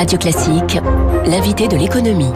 Radio Classique, l'invité de l'économie.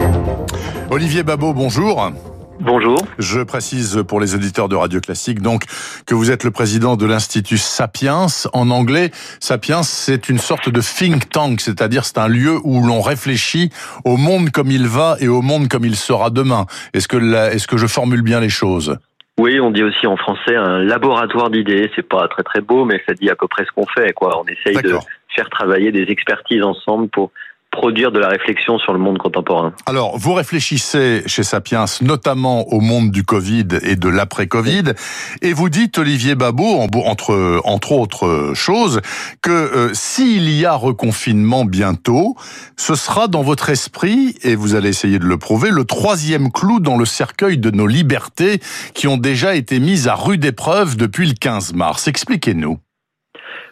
Olivier Babot, bonjour. Bonjour. Je précise pour les auditeurs de Radio Classique donc que vous êtes le président de l'Institut Sapiens. En anglais, Sapiens, c'est une sorte de think tank, c'est-à-dire c'est un lieu où l'on réfléchit au monde comme il va et au monde comme il sera demain. Est-ce que, est-ce que je formule bien les choses? Oui, on dit aussi en français un laboratoire d'idées. C'est pas très très beau, mais ça dit à peu près ce qu'on fait. Quoi. On essaye de faire travailler des expertises ensemble pour produire de la réflexion sur le monde contemporain. Alors, vous réfléchissez chez Sapiens notamment au monde du Covid et de l'après-Covid, et vous dites, Olivier Babot, entre, entre autres choses, que euh, s'il y a reconfinement bientôt, ce sera dans votre esprit, et vous allez essayer de le prouver, le troisième clou dans le cercueil de nos libertés qui ont déjà été mises à rude épreuve depuis le 15 mars. Expliquez-nous.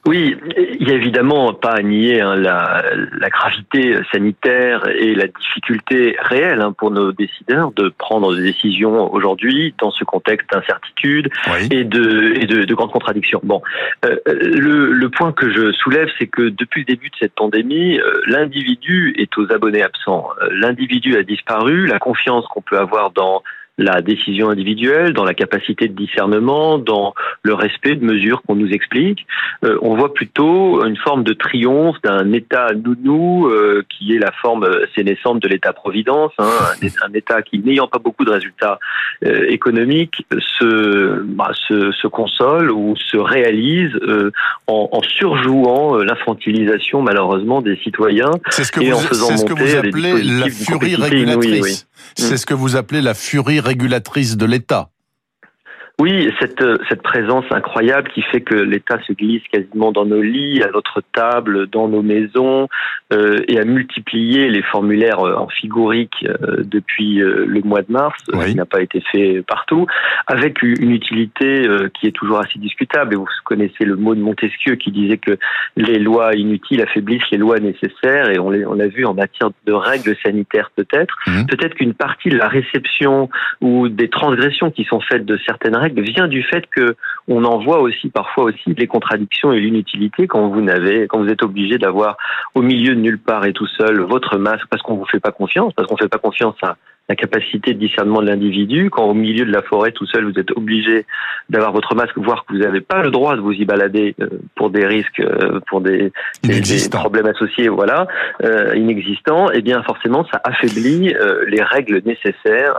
Oui, il y a évidemment pas à nier hein, la, la, gravité sanitaire et la difficulté réelle hein, pour nos décideurs de prendre des décisions aujourd'hui dans ce contexte d'incertitude et, de, et de, de, grandes contradictions. Bon, euh, le, le, point que je soulève, c'est que depuis le début de cette pandémie, euh, l'individu est aux abonnés absents. Euh, l'individu a disparu, la confiance qu'on peut avoir dans la décision individuelle, dans la capacité de discernement, dans le respect de mesures qu'on nous explique. Euh, on voit plutôt une forme de triomphe d'un État nounou euh, qui est la forme naissante de l'État-providence, hein, un, État qui, n'ayant pas beaucoup de résultats euh, économiques, se, bah, se, se, console ou se réalise en, en, surjouant l'infantilisation malheureusement des citoyens et en faisant monter appelez la furie régulatrice. C'est ce que vous appelez la furie régulatrice de l'État. Oui, cette, cette présence incroyable qui fait que l'État se glisse quasiment dans nos lits, à notre table, dans nos maisons, euh, et a multiplié les formulaires euh, en figurique euh, depuis euh, le mois de mars, ce qui n'a pas été fait partout, avec une utilité qui est toujours assez discutable. Et vous connaissez le mot de Montesquieu qui disait que les lois inutiles affaiblissent les lois nécessaires, et on l'a vu en matière de règles sanitaires peut-être. Mmh. Peut-être qu'une partie de la réception ou des transgressions qui sont faites de certaines vient du fait que on en voit aussi parfois aussi les contradictions et l'inutilité quand vous n'avez, quand vous êtes obligé d'avoir au milieu de nulle part et tout seul votre masque parce qu'on vous fait pas confiance, parce qu'on fait pas confiance à la capacité de discernement de l'individu. Quand au milieu de la forêt, tout seul, vous êtes obligé d'avoir votre masque, voire que vous n'avez pas le droit de vous y balader euh, pour des risques, euh, pour des, des, problèmes associés, voilà, euh, inexistants, et eh bien forcément, ça affaiblit les règles nécessaires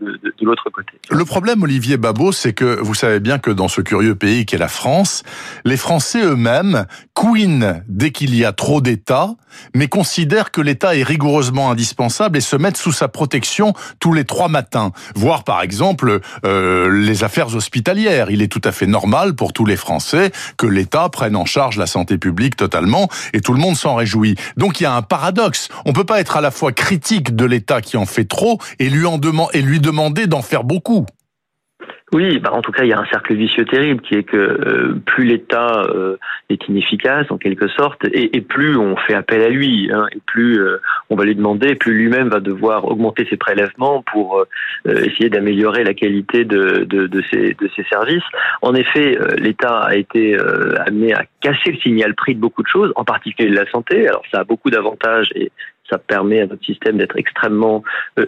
de, de, de l'autre côté. Le problème, Olivier Babot, c'est que vous savez bien que dans ce curieux pays qu'est la France, les Français eux-mêmes couinent dès qu'il y a trop d'État, mais considèrent que l'État est rigoureusement indispensable et se mettent sous sa protection tous les trois matins. Voir par exemple euh, les affaires hospitalières. Il est tout à fait normal pour tous les Français que l'État prenne en charge la santé publique totalement et tout le monde s'en réjouit. Donc il y a un paradoxe. On peut pas être à la fois critique de l'État qui en fait trop et lui, en et lui demander d'en faire beaucoup. Oui, bah en tout cas, il y a un cercle vicieux terrible qui est que euh, plus l'État euh, est inefficace en quelque sorte, et, et, plus on fait appel à lui, hein, et plus euh, on va lui demander, plus lui-même va devoir augmenter ses prélèvements pour essayer d'améliorer la qualité de, de, de, ses, de ses services. En effet, l'État a été amené à casser le signal prix de beaucoup de choses, en particulier de la santé. Alors ça a beaucoup d'avantages et ça permet à notre système d'être extrêmement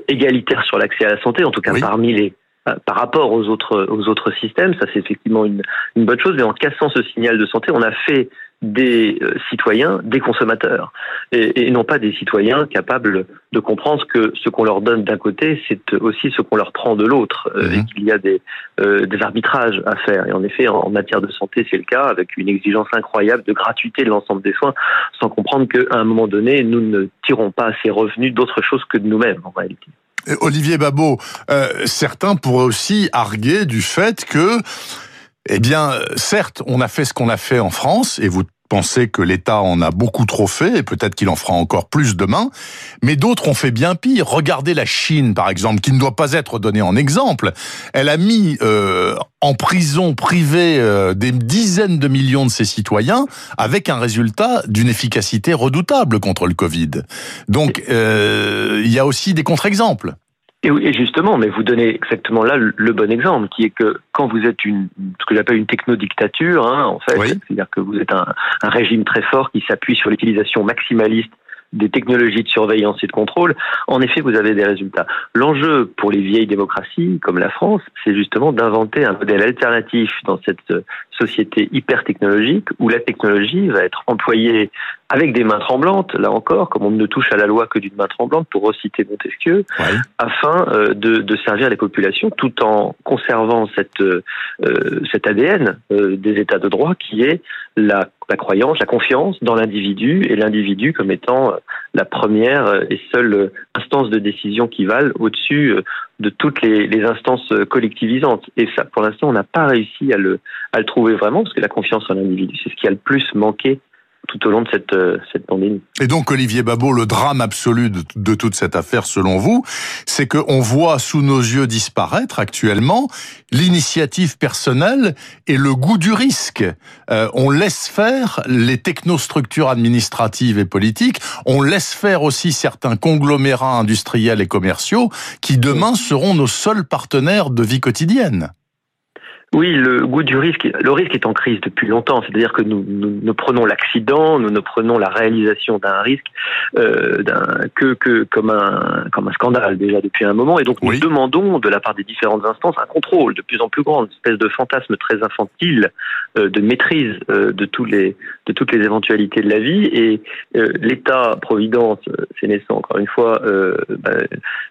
égalitaire sur l'accès à la santé, en tout cas parmi les par rapport aux autres aux autres systèmes, ça c'est effectivement une, une bonne chose. Mais en cassant ce signal de santé, on a fait des euh, citoyens des consommateurs et, et, non pas des citoyens capables de comprendre que ce qu'on leur donne d'un côté, c'est aussi ce qu'on leur prend de l'autre euh, et mhm. qu'il y a des, des arbitrages à faire. Et en effet, en, matière de santé, c'est le cas avec une exigence incroyable de gratuité de l'ensemble des soins, sans comprendre qu'à un moment donné, nous ne tirons pas assez revenus d'autre chose que de nous-mêmes en réalité. Olivier Babot, euh, certains pourraient aussi arguer du fait que, eh bien, certes, on a fait ce qu'on a fait en France, et vous pensez que l'État en a beaucoup trop fait, et peut-être qu'il en fera encore plus demain, mais d'autres ont fait bien pire. Regardez la Chine, par exemple, qui ne doit pas être donnée en exemple. Elle a mis euh, en prison privée euh, des dizaines de millions de ses citoyens, avec un résultat d'une efficacité redoutable contre le Covid. Donc, euh, il y a aussi des contre-exemples. Et, justement, mais vous donnez exactement là le, bon exemple, qui est que quand vous êtes une, ce que j'appelle une technodictature, hein, en fait, c'est-à-dire que vous êtes un, un, régime très fort qui s'appuie sur l'utilisation maximaliste des technologies de surveillance et de contrôle, en effet, vous avez des résultats. L'enjeu pour les vieilles démocraties comme la France, c'est justement d'inventer un modèle alternatif dans cette société hyper technologique où la technologie va être employée avec des mains tremblantes, là encore, comme on ne touche à la loi que d'une main tremblante, pour reciter Montesquieu, afin euh, de, de, servir les populations tout en conservant cette, euh, cet ADN euh, des États de droit qui est la, la croyance, la confiance dans l'individu et l'individu comme étant la première et seule instance de décision qui valent au-dessus de toutes les, les, instances collectivisantes. Et ça, pour l'instant, on n'a pas réussi à le, à le trouver vraiment, parce que la confiance en l'individu, c'est ce qui a le plus manqué tout au long de cette, euh, cette pandémie. Et donc, Olivier Babot, le drame absolu de, toute cette affaire, selon vous, c'est qu'on voit sous nos yeux disparaître actuellement l'initiative personnelle et le goût du risque. Euh, on laisse faire les technostructures administratives et politiques, on laisse faire aussi certains conglomérats industriels et commerciaux qui demain seront nos seuls partenaires de vie quotidienne. Oui, le goût du risque, le risque est en crise depuis longtemps. C'est-à-dire que nous, nous, prenons l'accident, nous ne prenons la réalisation d'un risque euh, que, que comme un comme un scandale déjà depuis un moment. Et donc nous demandons de la part des différentes instances un contrôle de plus en plus grand, une espèce de fantasme très infantile euh, de maîtrise euh, de tous les de toutes les éventualités de la vie. Et euh, l'État providence, euh, c'est naissant encore une fois, bah,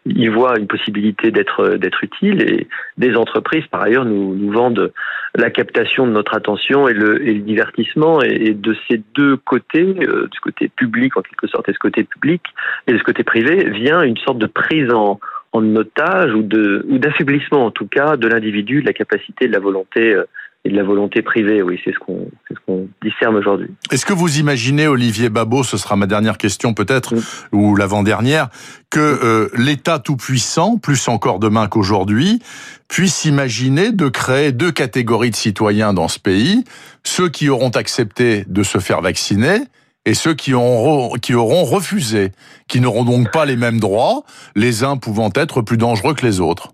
il voit une possibilité d'être d'être utile. Et des entreprises par ailleurs nous nous vendent de la captation de notre attention et le, divertissement. Et, de ces deux côtés, euh, du côté public en quelque sorte et ce côté public et de ce côté privé, vient une sorte de prise en, otage ou d'affaiblissement en tout cas de l'individu, de la capacité, de la volonté euh, et de la volonté privée. Oui, c'est ce qu'on ce qu'on discerne aujourd'hui. Est-ce que vous imaginez, Olivier Babot, ce sera ma dernière question peut-être ou l'avant-dernière, que euh, l'État tout puissant, plus encore demain qu'aujourd'hui, puisse imaginer de créer deux catégories de citoyens dans ce pays ceux qui auront accepté de se faire vacciner et ceux qui auront, qui auront refusé, qui n'auront donc pas les mêmes droits, les uns pouvant être plus dangereux que les autres.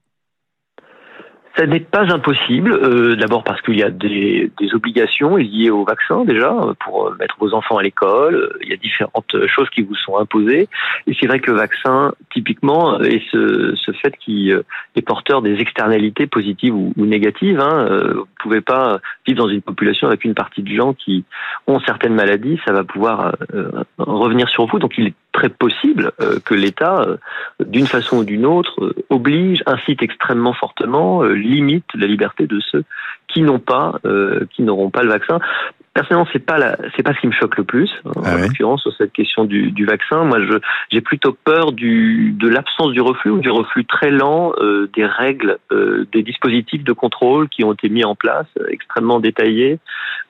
Ça n'est pas impossible, euh, d'abord parce qu'il y a des, des, obligations liées au vaccin déjà, pour mettre vos enfants à l'école, il y a différentes choses qui vous sont imposées, et c'est vrai que le vaccin, typiquement, est ce, ce fait qui est porteur des externalités positives ou, ou négatives. Hein. Euh, vous ne pouvez pas vivre dans une population avec une partie de gens qui ont certaines maladies, ça va pouvoir euh, revenir sur vous, donc il est très possible euh, que l'État, euh, d'une façon ou d'une autre, euh, oblige, incite extrêmement fortement, limite la liberté de ceux qui qui n'auront pas le vaccin. Personnellement, c'est pas la, c'est pas ce qui me choque le plus en ah l'occurrence sur cette question du, du vaccin. Moi, je, j'ai plutôt peur du, de l'absence du reflux ou du reflux très lent euh, des règles, euh, des dispositifs de contrôle qui ont été mis en place, euh, extrêmement détaillés,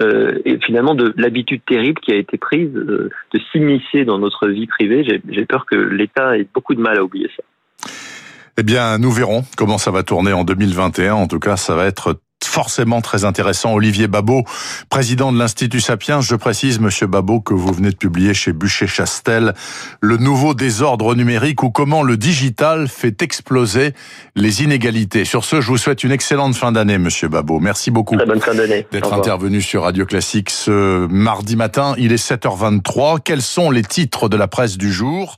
euh, et finalement de l'habitude terrible qui a été prise euh, de s'immiscer dans notre vie privée. J'ai, j'ai peur que l'État ait beaucoup de mal à oublier ça. Eh bien, nous verrons comment ça va tourner en 2021. En tout cas, ça va être forcément très intéressant. Olivier Babot, président de l'Institut Sapiens. Je précise, monsieur Babot, que vous venez de publier chez Bûcher-Chastel le nouveau désordre numérique ou comment le digital fait exploser les inégalités. Sur ce, je vous souhaite une excellente fin d'année, monsieur Babot. Merci beaucoup d'être intervenu sur Radio Classique ce mardi matin. Il est 7h23. Quels sont les titres de la presse du jour?